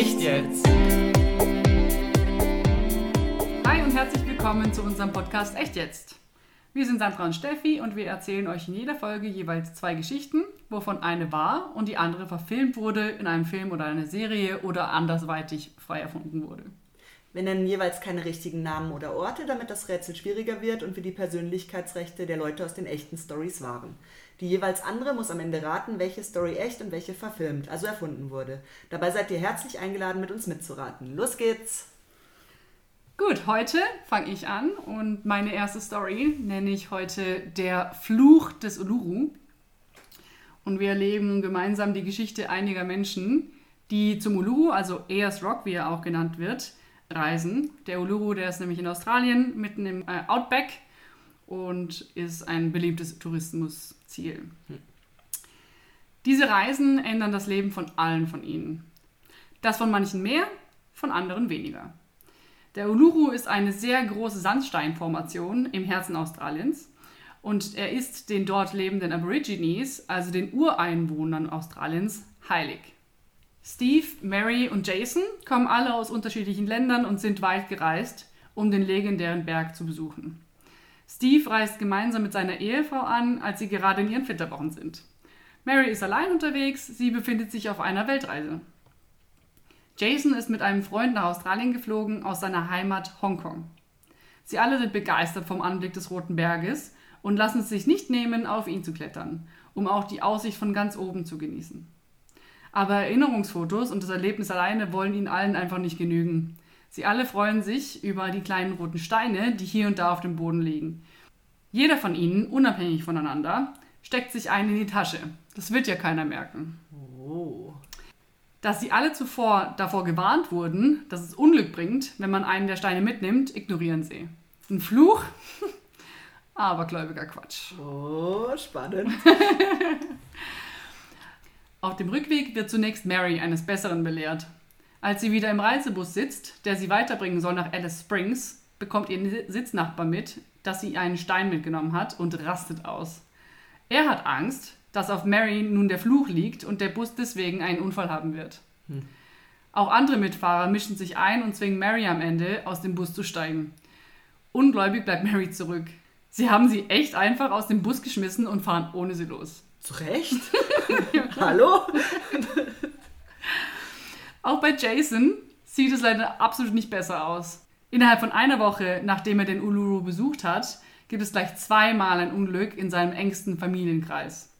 Echt jetzt? Hi und herzlich willkommen zu unserem Podcast Echt jetzt. Wir sind Sandra und Steffi und wir erzählen euch in jeder Folge jeweils zwei Geschichten, wovon eine wahr und die andere verfilmt wurde in einem Film oder einer Serie oder andersweitig frei erfunden wurde. Wir nennen jeweils keine richtigen Namen oder Orte, damit das Rätsel schwieriger wird und wir die Persönlichkeitsrechte der Leute aus den echten Stories wahren. Die jeweils andere muss am Ende raten, welche Story echt und welche verfilmt, also erfunden wurde. Dabei seid ihr herzlich eingeladen, mit uns mitzuraten. Los geht's! Gut, heute fange ich an und meine erste Story nenne ich heute Der Fluch des Uluru. Und wir erleben gemeinsam die Geschichte einiger Menschen, die zum Uluru, also Ayers Rock, wie er auch genannt wird, reisen. Der Uluru, der ist nämlich in Australien, mitten im äh, Outback und ist ein beliebtes Tourismusziel. Hm. Diese Reisen ändern das Leben von allen von ihnen. Das von manchen mehr, von anderen weniger. Der Uluru ist eine sehr große Sandsteinformation im Herzen Australiens und er ist den dort lebenden Aborigines, also den Ureinwohnern Australiens, heilig. Steve, Mary und Jason kommen alle aus unterschiedlichen Ländern und sind weit gereist, um den legendären Berg zu besuchen. Steve reist gemeinsam mit seiner Ehefrau an, als sie gerade in ihren Flitterwochen sind. Mary ist allein unterwegs, sie befindet sich auf einer Weltreise. Jason ist mit einem Freund nach Australien geflogen aus seiner Heimat Hongkong. Sie alle sind begeistert vom Anblick des Roten Berges und lassen es sich nicht nehmen, auf ihn zu klettern, um auch die Aussicht von ganz oben zu genießen. Aber Erinnerungsfotos und das Erlebnis alleine wollen ihnen allen einfach nicht genügen. Sie alle freuen sich über die kleinen roten Steine, die hier und da auf dem Boden liegen. Jeder von ihnen, unabhängig voneinander, steckt sich einen in die Tasche. Das wird ja keiner merken. Oh. Dass sie alle zuvor davor gewarnt wurden, dass es Unglück bringt, wenn man einen der Steine mitnimmt, ignorieren sie. Ein Fluch? Abergläubiger Quatsch. Oh, spannend. Auf dem Rückweg wird zunächst Mary eines Besseren belehrt. Als sie wieder im Reisebus sitzt, der sie weiterbringen soll nach Alice Springs, bekommt ihr Sitznachbar mit, dass sie einen Stein mitgenommen hat und rastet aus. Er hat Angst, dass auf Mary nun der Fluch liegt und der Bus deswegen einen Unfall haben wird. Hm. Auch andere Mitfahrer mischen sich ein und zwingen Mary am Ende, aus dem Bus zu steigen. Ungläubig bleibt Mary zurück. Sie haben sie echt einfach aus dem Bus geschmissen und fahren ohne sie los. Zu Recht? Hallo? Auch bei Jason sieht es leider absolut nicht besser aus. Innerhalb von einer Woche, nachdem er den Uluru besucht hat, gibt es gleich zweimal ein Unglück in seinem engsten Familienkreis.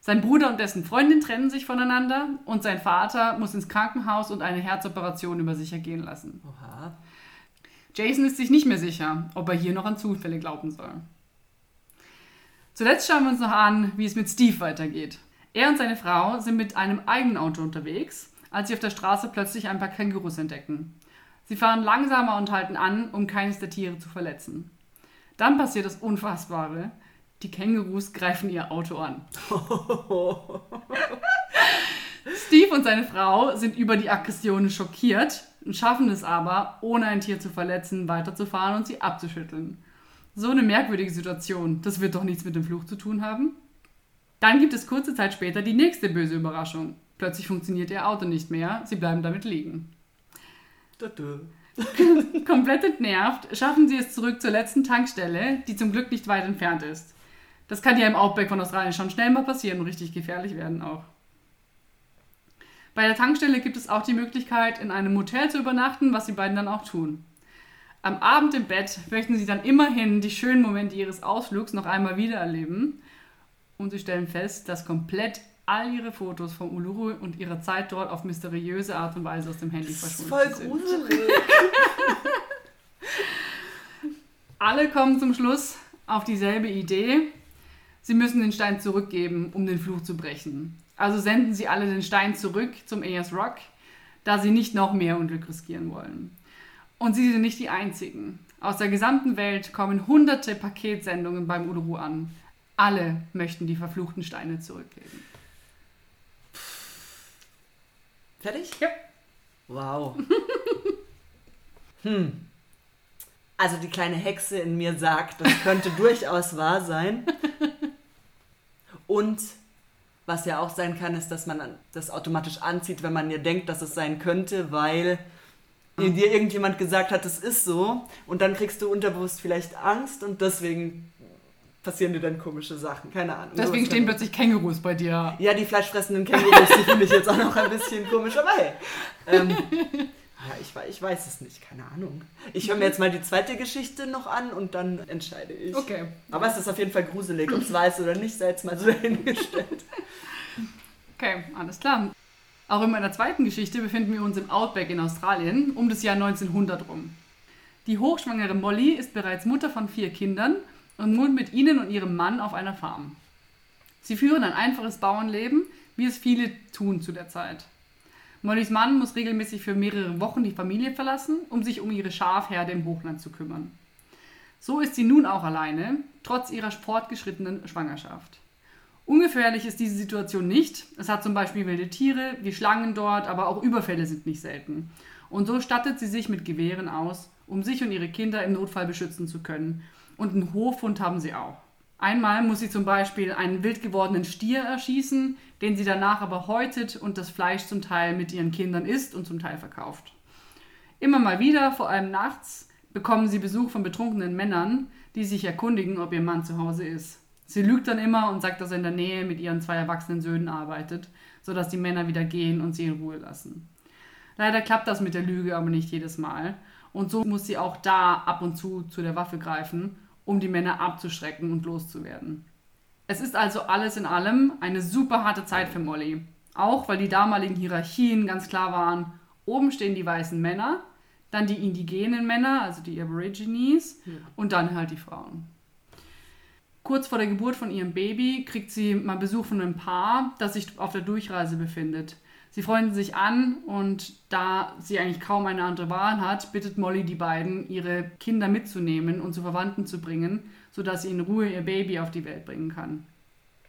Sein Bruder und dessen Freundin trennen sich voneinander und sein Vater muss ins Krankenhaus und eine Herzoperation über sich ergehen lassen. Oha. Jason ist sich nicht mehr sicher, ob er hier noch an Zufälle glauben soll. Zuletzt schauen wir uns noch an, wie es mit Steve weitergeht. Er und seine Frau sind mit einem eigenen Auto unterwegs, als sie auf der Straße plötzlich ein paar Kängurus entdecken. Sie fahren langsamer und halten an, um keines der Tiere zu verletzen. Dann passiert das Unfassbare. Die Kängurus greifen ihr Auto an. Steve und seine Frau sind über die Aggressionen schockiert und schaffen es aber, ohne ein Tier zu verletzen, weiterzufahren und sie abzuschütteln. So eine merkwürdige Situation. Das wird doch nichts mit dem Fluch zu tun haben. Dann gibt es kurze Zeit später die nächste böse Überraschung. Plötzlich funktioniert ihr Auto nicht mehr. Sie bleiben damit liegen. Komplett entnervt schaffen sie es zurück zur letzten Tankstelle, die zum Glück nicht weit entfernt ist. Das kann ja im Outback von Australien schon schnell mal passieren und richtig gefährlich werden auch. Bei der Tankstelle gibt es auch die Möglichkeit, in einem Motel zu übernachten, was die beiden dann auch tun. Am Abend im Bett möchten sie dann immerhin die schönen Momente ihres Ausflugs noch einmal wiedererleben. Und sie stellen fest, dass komplett all ihre Fotos vom Uluru und ihrer Zeit dort auf mysteriöse Art und Weise aus dem Handy verschwunden voll sind. Voll gruselig. Alle kommen zum Schluss auf dieselbe Idee. Sie müssen den Stein zurückgeben, um den Fluch zu brechen. Also senden sie alle den Stein zurück zum Ayers Rock, da sie nicht noch mehr Unglück riskieren wollen. Und sie sind nicht die einzigen. Aus der gesamten Welt kommen hunderte Paketsendungen beim Uluru an. Alle möchten die verfluchten Steine zurückgeben. Fertig? Ja. Wow. hm. Also die kleine Hexe in mir sagt, das könnte durchaus wahr sein. Und Was ja auch sein kann, ist, dass man das automatisch anzieht, wenn man ja denkt, dass es sein könnte, weil dir irgendjemand gesagt hat, es ist so. Und dann kriegst du unterbewusst vielleicht Angst und deswegen passieren dir dann komische Sachen. Keine Ahnung. Deswegen stehen plötzlich Kängurus bei dir. Ja, die fleischfressenden Kängurus, die finde ich jetzt auch noch ein bisschen komisch, aber hey. Ähm, ja, ich, ich weiß es nicht, keine Ahnung. Ich höre mir jetzt mal die zweite Geschichte noch an und dann entscheide ich. Okay. Aber es ist auf jeden Fall gruselig, ob es weiß oder nicht, sei jetzt mal so dahingestellt. Okay, alles klar. Auch in meiner zweiten Geschichte befinden wir uns im Outback in Australien um das Jahr 1900 rum. Die hochschwangere Molly ist bereits Mutter von vier Kindern und wohnt mit ihnen und ihrem Mann auf einer Farm. Sie führen ein einfaches Bauernleben, wie es viele tun zu der Zeit. Mollys Mann muss regelmäßig für mehrere Wochen die Familie verlassen, um sich um ihre Schafherde im Hochland zu kümmern. So ist sie nun auch alleine, trotz ihrer fortgeschrittenen Schwangerschaft. Ungefährlich ist diese Situation nicht. Es hat zum Beispiel wilde Tiere, wie Schlangen dort, aber auch Überfälle sind nicht selten. Und so stattet sie sich mit Gewehren aus, um sich und ihre Kinder im Notfall beschützen zu können. Und einen Hofhund haben sie auch. Einmal muss sie zum Beispiel einen wild gewordenen Stier erschießen, den sie danach aber häutet und das Fleisch zum Teil mit ihren Kindern isst und zum Teil verkauft. Immer mal wieder, vor allem nachts, bekommen sie Besuch von betrunkenen Männern, die sich erkundigen, ob ihr Mann zu Hause ist. Sie lügt dann immer und sagt, dass er in der Nähe mit ihren zwei erwachsenen Söhnen arbeitet, sodass die Männer wieder gehen und sie in Ruhe lassen. Leider klappt das mit der Lüge aber nicht jedes Mal und so muss sie auch da ab und zu zu der Waffe greifen, um die Männer abzuschrecken und loszuwerden. Es ist also alles in allem eine super harte Zeit für Molly. Auch weil die damaligen Hierarchien ganz klar waren, oben stehen die weißen Männer, dann die indigenen Männer, also die Aborigines, ja. und dann halt die Frauen. Kurz vor der Geburt von ihrem Baby kriegt sie mal Besuch von einem Paar, das sich auf der Durchreise befindet. Sie freunden sich an und da sie eigentlich kaum eine andere Wahl hat, bittet Molly die beiden, ihre Kinder mitzunehmen und zu Verwandten zu bringen, sodass sie in Ruhe ihr Baby auf die Welt bringen kann.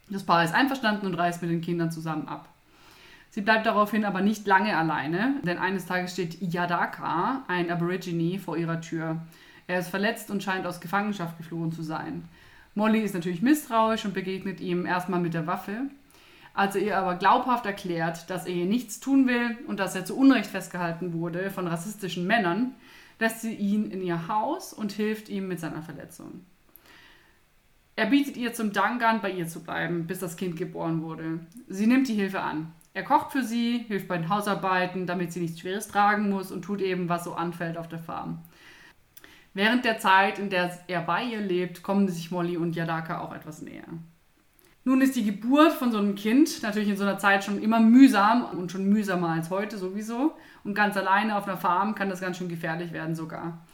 Das Paar ist einverstanden und reist mit den Kindern zusammen ab. Sie bleibt daraufhin aber nicht lange alleine, denn eines Tages steht Yadaka, ein Aborigine, vor ihrer Tür. Er ist verletzt und scheint aus Gefangenschaft geflohen zu sein. Molly ist natürlich misstrauisch und begegnet ihm erstmal mit der Waffe. Als er ihr aber glaubhaft erklärt, dass er ihr nichts tun will und dass er zu Unrecht festgehalten wurde von rassistischen Männern, lässt sie ihn in ihr Haus und hilft ihm mit seiner Verletzung. Er bietet ihr zum Dank an, bei ihr zu bleiben, bis das Kind geboren wurde. Sie nimmt die Hilfe an. Er kocht für sie, hilft bei den Hausarbeiten, damit sie nichts Schweres tragen muss und tut eben, was so anfällt auf der Farm. Während der Zeit, in der er bei ihr lebt, kommen sich Molly und Yadaka auch etwas näher. Nun ist die Geburt von so einem Kind natürlich in so einer Zeit schon immer mühsam und schon mühsamer als heute sowieso. Und ganz alleine auf einer Farm kann das ganz schön gefährlich werden sogar.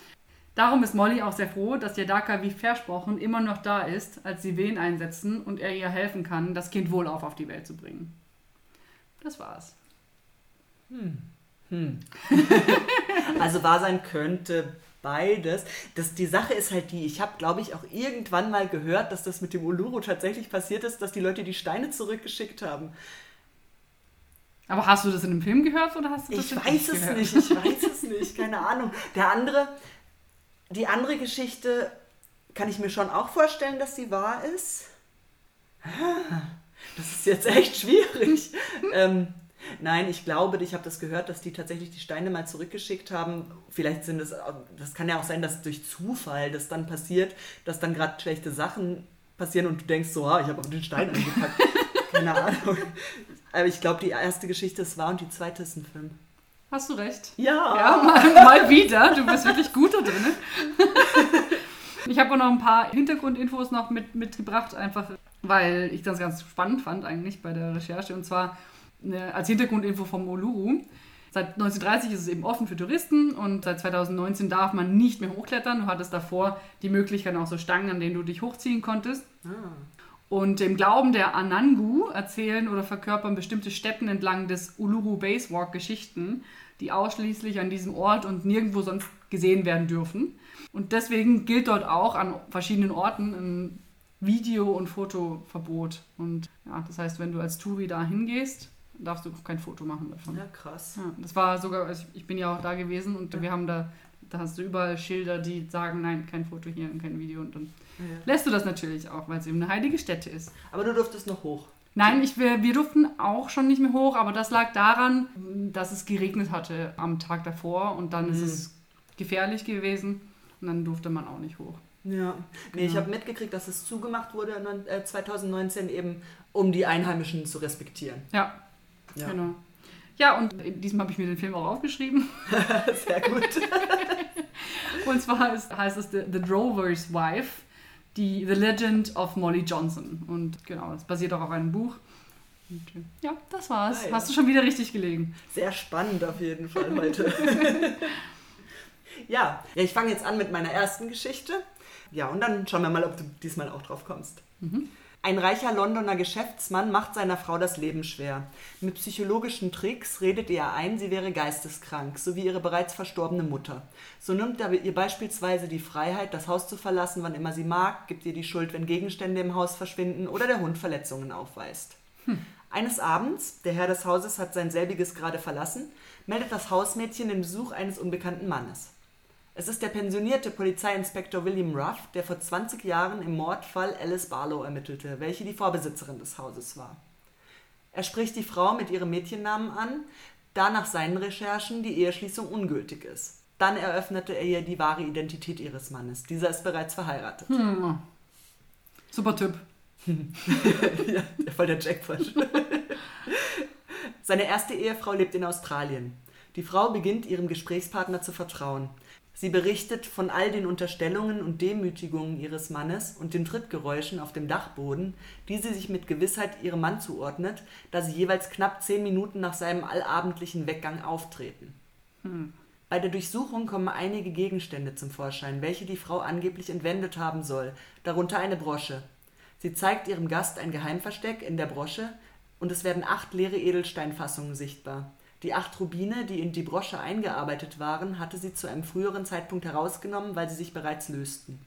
Darum ist Molly auch sehr froh, dass Yadaka wie versprochen immer noch da ist, als sie Wehen einsetzen und er ihr helfen kann, das Kind wohlauf auf die Welt zu bringen. Das war's. Hm. Hm. also wahr sein könnte beides. Das, die Sache ist halt die, ich habe, glaube ich, auch irgendwann mal gehört, dass das mit dem Uluru tatsächlich passiert ist, dass die Leute die Steine zurückgeschickt haben. Aber hast du das in einem Film gehört oder hast du das Ich weiß es gehört? nicht, ich weiß es nicht, keine Ahnung. Der andere, die andere Geschichte kann ich mir schon auch vorstellen, dass sie wahr ist. Das ist jetzt echt schwierig. ähm, nein, ich glaube, ich habe das gehört, dass die tatsächlich die Steine mal zurückgeschickt haben. Vielleicht sind es, das kann ja auch sein, dass durch Zufall das dann passiert, dass dann gerade schlechte Sachen passieren und du denkst so, ah, ich habe auf den Stein angepackt. Keine Ahnung. Aber ich glaube, die erste Geschichte ist wahr und die zweite ist ein Film. Hast du recht? Ja. Ja, mal, mal wieder. Du bist wirklich gut da drin. Ich habe auch noch ein paar Hintergrundinfos noch mit, mitgebracht, einfach weil ich das ganz spannend fand eigentlich bei der Recherche. Und zwar als Hintergrundinfo vom Uluru. Seit 1930 ist es eben offen für Touristen und seit 2019 darf man nicht mehr hochklettern. Du hattest davor die Möglichkeit auch so Stangen, an denen du dich hochziehen konntest. Ah. Und im Glauben der Anangu erzählen oder verkörpern bestimmte Städten entlang des Uluru Basewalk Geschichten, die ausschließlich an diesem Ort und nirgendwo sonst gesehen werden dürfen. Und deswegen gilt dort auch an verschiedenen Orten ein Video- und Fotoverbot. Und ja, das heißt, wenn du als Touri da hingehst, darfst du kein Foto machen davon. Ja, krass. Ja, das war sogar, also ich bin ja auch da gewesen und ja. wir haben da, da hast du überall Schilder, die sagen, nein, kein Foto hier und kein Video. Und dann ja. lässt du das natürlich auch, weil es eben eine heilige Stätte ist. Aber du durftest noch hoch. Nein, ich, wir, wir durften auch schon nicht mehr hoch, aber das lag daran, dass es geregnet hatte am Tag davor und dann ist Mhm. es gefährlich gewesen und dann durfte man auch nicht hoch. Ja, nee, ich habe mitgekriegt, dass es zugemacht wurde neun- äh, 2019 eben, um die Einheimischen zu respektieren. Ja, Ja, genau. Ja, und diesmal habe ich mir den Film auch aufgeschrieben. sehr gut. Und zwar heißt, heißt es The, The Drover's Wife, die The Legend of Molly Johnson. Und genau, es basiert auch auf einem Buch. Und, ja, das war's. Ah, ja. Hast du schon wieder richtig gelegen. Sehr spannend auf jeden Fall heute. ja, ja, ich fange jetzt an mit meiner ersten Geschichte. Ja, und dann schauen wir mal, ob du diesmal auch drauf kommst. Ein reicher Londoner Geschäftsmann macht seiner Frau das Leben schwer. Mit psychologischen Tricks redet er ein, sie wäre geisteskrank, so wie ihre bereits verstorbene Mutter. So nimmt er ihr beispielsweise die Freiheit, das Haus zu verlassen, wann immer sie mag, gibt ihr die Schuld, wenn Gegenstände im Haus verschwinden oder der Hund Verletzungen aufweist. Eines Abends, der Herr des Hauses hat sein selbiges gerade verlassen, meldet das Hausmädchen den Besuch eines unbekannten Mannes. Es ist der pensionierte Polizeiinspektor William Ruff, der vor 20 Jahren im Mordfall Alice Barlow ermittelte, welche die Vorbesitzerin des Hauses war. Er spricht die Frau mit ihrem Mädchennamen an, da nach seinen Recherchen die Eheschließung ungültig ist. Dann eröffnete er ihr die wahre Identität ihres Mannes. Dieser ist bereits verheiratet. Hm. Super Typ. ja, voll der Jackpot. Seine erste Ehefrau lebt in Australien. Die Frau beginnt ihrem Gesprächspartner zu vertrauen. Sie berichtet von all den Unterstellungen und Demütigungen ihres Mannes und den Trittgeräuschen auf dem Dachboden, die sie sich mit Gewissheit ihrem Mann zuordnet, da sie jeweils knapp zehn Minuten nach seinem allabendlichen Weggang auftreten. Bei der Durchsuchung kommen einige Gegenstände zum Vorschein, welche die Frau angeblich entwendet haben soll, darunter eine Brosche. Sie zeigt ihrem Gast ein Geheimversteck in der Brosche und es werden acht leere Edelsteinfassungen sichtbar. Die acht Rubine, die in die Brosche eingearbeitet waren, hatte sie zu einem früheren Zeitpunkt herausgenommen, weil sie sich bereits lösten.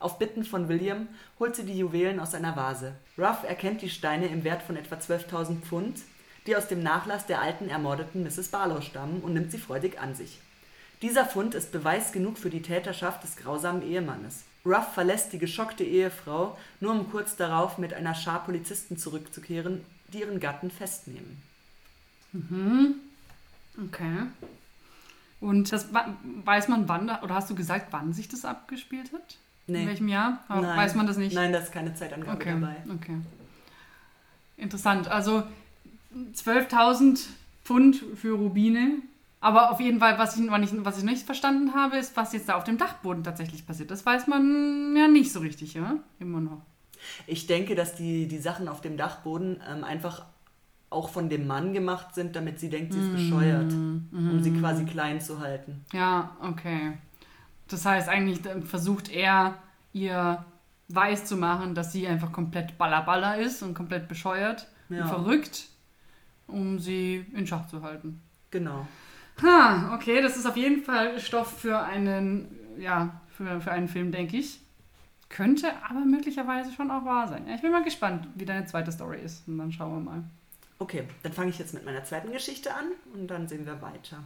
Auf Bitten von William holt sie die Juwelen aus einer Vase. Ruff erkennt die Steine im Wert von etwa 12.000 Pfund, die aus dem Nachlass der alten ermordeten Mrs. Barlow stammen und nimmt sie freudig an sich. Dieser Fund ist Beweis genug für die Täterschaft des grausamen Ehemannes. Ruff verlässt die geschockte Ehefrau, nur um kurz darauf mit einer Schar Polizisten zurückzukehren, die ihren Gatten festnehmen. Okay. Und das weiß man wann, da- oder hast du gesagt, wann sich das abgespielt hat? In Nee. welchem Jahr? Aber Nein. weiß man das nicht? Nein, da ist keine Zeitangabe Okay, dabei. okay. Interessant. Also 12.000 Pfund für Rubine. Aber auf jeden Fall, was ich, was ich nicht verstanden habe, ist, was jetzt da auf dem Dachboden tatsächlich passiert. Das weiß man ja nicht so richtig, ja? Immer noch. Ich denke, dass die, die Sachen auf dem Dachboden ähm, einfach auch von dem Mann gemacht sind, damit sie denkt, sie ist bescheuert, um sie quasi klein zu halten. Ja, okay. Das heißt, eigentlich äh, versucht er, ihr weiß zu machen, dass sie einfach komplett ballerballer ist und komplett bescheuert Ja. und verrückt, um sie in Schach zu halten. Genau. Ha, okay, das ist auf jeden Fall Stoff für einen, ja, für, für einen Film, denke ich. Könnte aber möglicherweise schon auch wahr sein. Ja, ich bin mal gespannt, wie deine zweite Story ist. Und dann schauen wir mal. Okay, dann fange ich jetzt mit meiner zweiten Geschichte an und dann sehen wir weiter.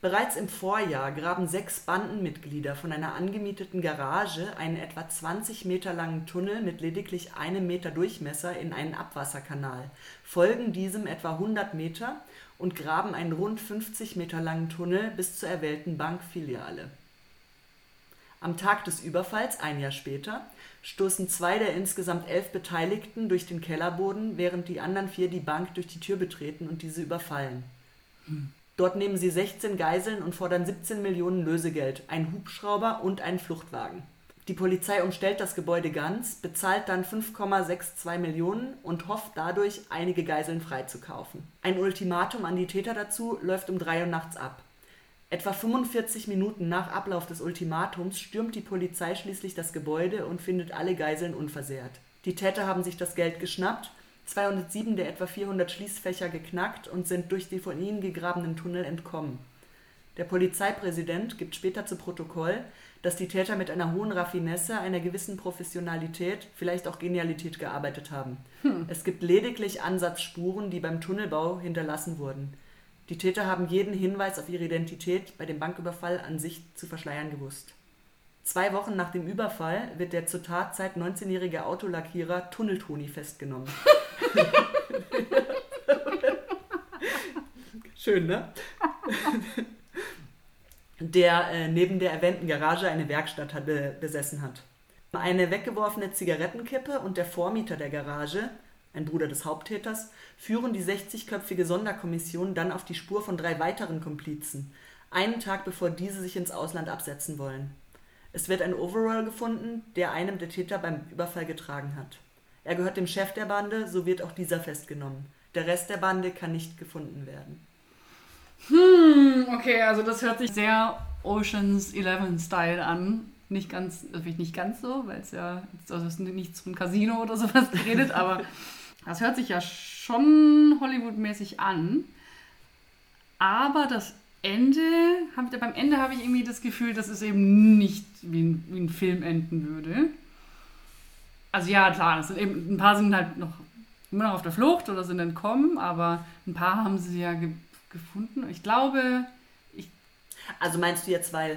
Bereits im Vorjahr graben sechs Bandenmitglieder von einer angemieteten Garage einen etwa 20 Meter langen Tunnel mit lediglich einem Meter Durchmesser in einen Abwasserkanal, folgen diesem etwa 100 Meter und graben einen rund 50 Meter langen Tunnel bis zur erwählten Bankfiliale. Am Tag des Überfalls, ein Jahr später, stoßen zwei der insgesamt elf Beteiligten durch den Kellerboden, während die anderen vier die Bank durch die Tür betreten und diese überfallen. Dort nehmen sie 16 Geiseln und fordern 17 Millionen Lösegeld, einen Hubschrauber und einen Fluchtwagen. Die Polizei umstellt das Gebäude ganz, bezahlt dann 5,62 Millionen und hofft dadurch, einige Geiseln freizukaufen. Ein Ultimatum an die Täter dazu läuft um 3 Uhr nachts ab. Etwa 45 Minuten nach Ablauf des Ultimatums stürmt die Polizei schließlich das Gebäude und findet alle Geiseln unversehrt. Die Täter haben sich das Geld geschnappt, 207 der etwa 400 Schließfächer geknackt und sind durch die von ihnen gegrabenen Tunnel entkommen. Der Polizeipräsident gibt später zu Protokoll, dass die Täter mit einer hohen Raffinesse, einer gewissen Professionalität, vielleicht auch Genialität gearbeitet haben. Es gibt lediglich Ansatzspuren, die beim Tunnelbau hinterlassen wurden. Die Täter haben jeden Hinweis auf ihre Identität bei dem Banküberfall an sich zu verschleiern gewusst. Zwei Wochen nach dem Überfall wird der zur Tatzeit 19-jährige Autolackierer Tunneltoni festgenommen. Schön, ne? der äh, neben der erwähnten Garage eine Werkstatt hat, be besessen hat. Eine weggeworfene Zigarettenkippe und der Vormieter der Garage, ein Bruder des Haupttäters, führen die 60-köpfige Sonderkommission dann auf die Spur von drei weiteren Komplizen, einen Tag bevor diese sich ins Ausland absetzen wollen. Es wird ein Overall gefunden, der einem der Täter beim Überfall getragen hat. Er gehört dem Chef der Bande, so wird auch dieser festgenommen. Der Rest der Bande kann nicht gefunden werden. Hm, okay, also das hört sich sehr Oceans 11 Style an. Nicht ganz, natürlich nicht ganz so, weil es ja, also es ist nichts von Casino oder sowas geredet, aber das hört sich ja schon Hollywood-mäßig an. Aber das Ende, hab, beim Ende habe ich irgendwie das Gefühl, dass es eben nicht wie ein, wie ein Film enden würde. Also ja, klar, sind eben, ein paar sind halt noch immer noch auf der Flucht oder sind entkommen, aber ein paar haben sie ja ge gefunden. Ich glaube, ich. Also meinst du jetzt, weil,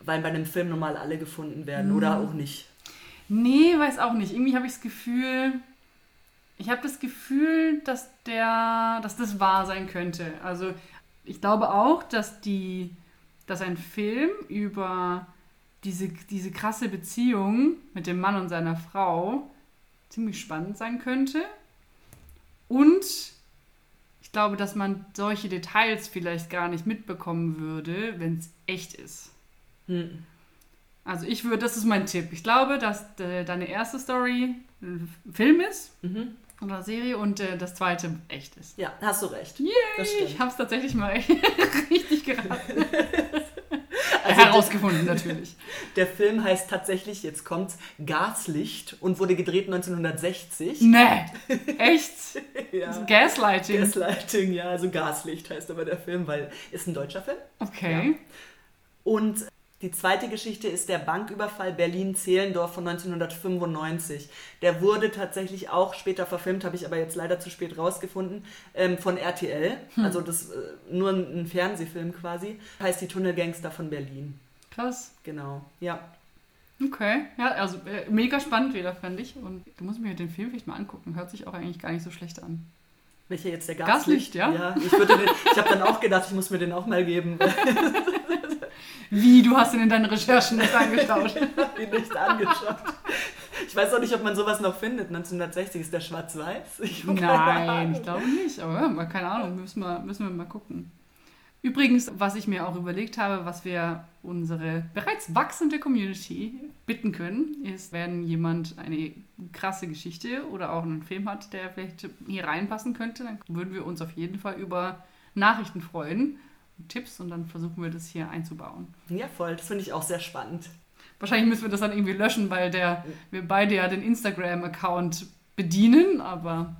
weil bei einem Film normal alle gefunden werden oder auch nicht? Nee, weiß auch nicht. Irgendwie habe ich das Gefühl, ich habe das Gefühl, dass der, dass das wahr sein könnte. Also ich glaube auch, dass die, dass ein Film über diese, diese krasse Beziehung mit dem Mann und seiner Frau ziemlich spannend sein könnte. Und ich glaube, dass man solche Details vielleicht gar nicht mitbekommen würde, wenn es echt ist. Hm. Also ich würde, das ist mein Tipp. Ich glaube, dass de, deine erste Story ein Film ist mhm. Oder Serie und äh, das zweite echt ist. Ja, hast du recht. Yay, ich habe es tatsächlich mal richtig geraten. Also herausgefunden natürlich. Der Film heißt tatsächlich, jetzt kommt's, Gaslicht und wurde gedreht 1960. Nee, echt? ja. Gaslighting. Gaslighting, ja, also Gaslicht heißt aber der Film, weil ist ein deutscher Film. Okay. Ja. Und die zweite Geschichte ist der Banküberfall Berlin-Zehlendorf von 1995. Der wurde tatsächlich auch später verfilmt, habe ich aber jetzt leider zu spät rausgefunden, ähm, von RTL. Hm. Also das äh, nur ein Fernsehfilm quasi. Heißt die Tunnelgangster von Berlin. Krass. Genau, ja. Okay, ja, also äh, mega spannend wieder, fand ich. Und du musst mir den Film vielleicht mal angucken. Hört sich auch eigentlich gar nicht so schlecht an. Welcher jetzt der Gaslicht? Gaslicht ja. ja ich ich habe dann auch gedacht, ich muss mir den auch mal geben. Wie, du hast ihn in deinen Recherchen nicht angeschaut? ich habe ihn nicht angeschaut. Ich weiß auch nicht, ob man sowas noch findet. 1960 ist der schwarz-weiß. Nein, ich glaube nicht. Aber keine Ahnung, müssen wir, müssen wir mal gucken. Übrigens, was ich mir auch überlegt habe, was wir unsere bereits wachsende Community bitten können, ist, wenn jemand eine krasse Geschichte oder auch einen Film hat, der vielleicht hier reinpassen könnte, dann würden wir uns auf jeden Fall über Nachrichten freuen. Tipps und dann versuchen wir das hier einzubauen. Ja, voll. Das finde ich auch sehr spannend. Wahrscheinlich müssen wir das dann irgendwie löschen, weil der, wir beide ja den Instagram-Account bedienen, aber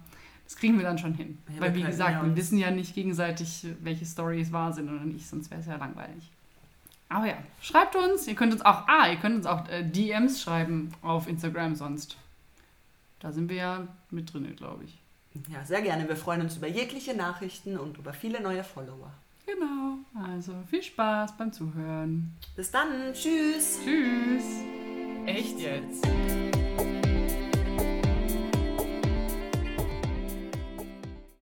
das kriegen wir dann schon hin. Ja, weil, wie gesagt, wir wissen ja nicht gegenseitig, welche Stories wahr sind oder nicht, sonst wäre es ja langweilig. Aber ja, schreibt uns. Ihr könnt uns auch, ah, ihr könnt uns auch äh, DMs schreiben auf Instagram sonst. Da sind wir ja mit drin, glaube ich. Ja, sehr gerne. Wir freuen uns über jegliche Nachrichten und über viele neue Follower. Genau. Also viel Spaß beim Zuhören. Bis dann. Tschüss. Tschüss. Echt jetzt?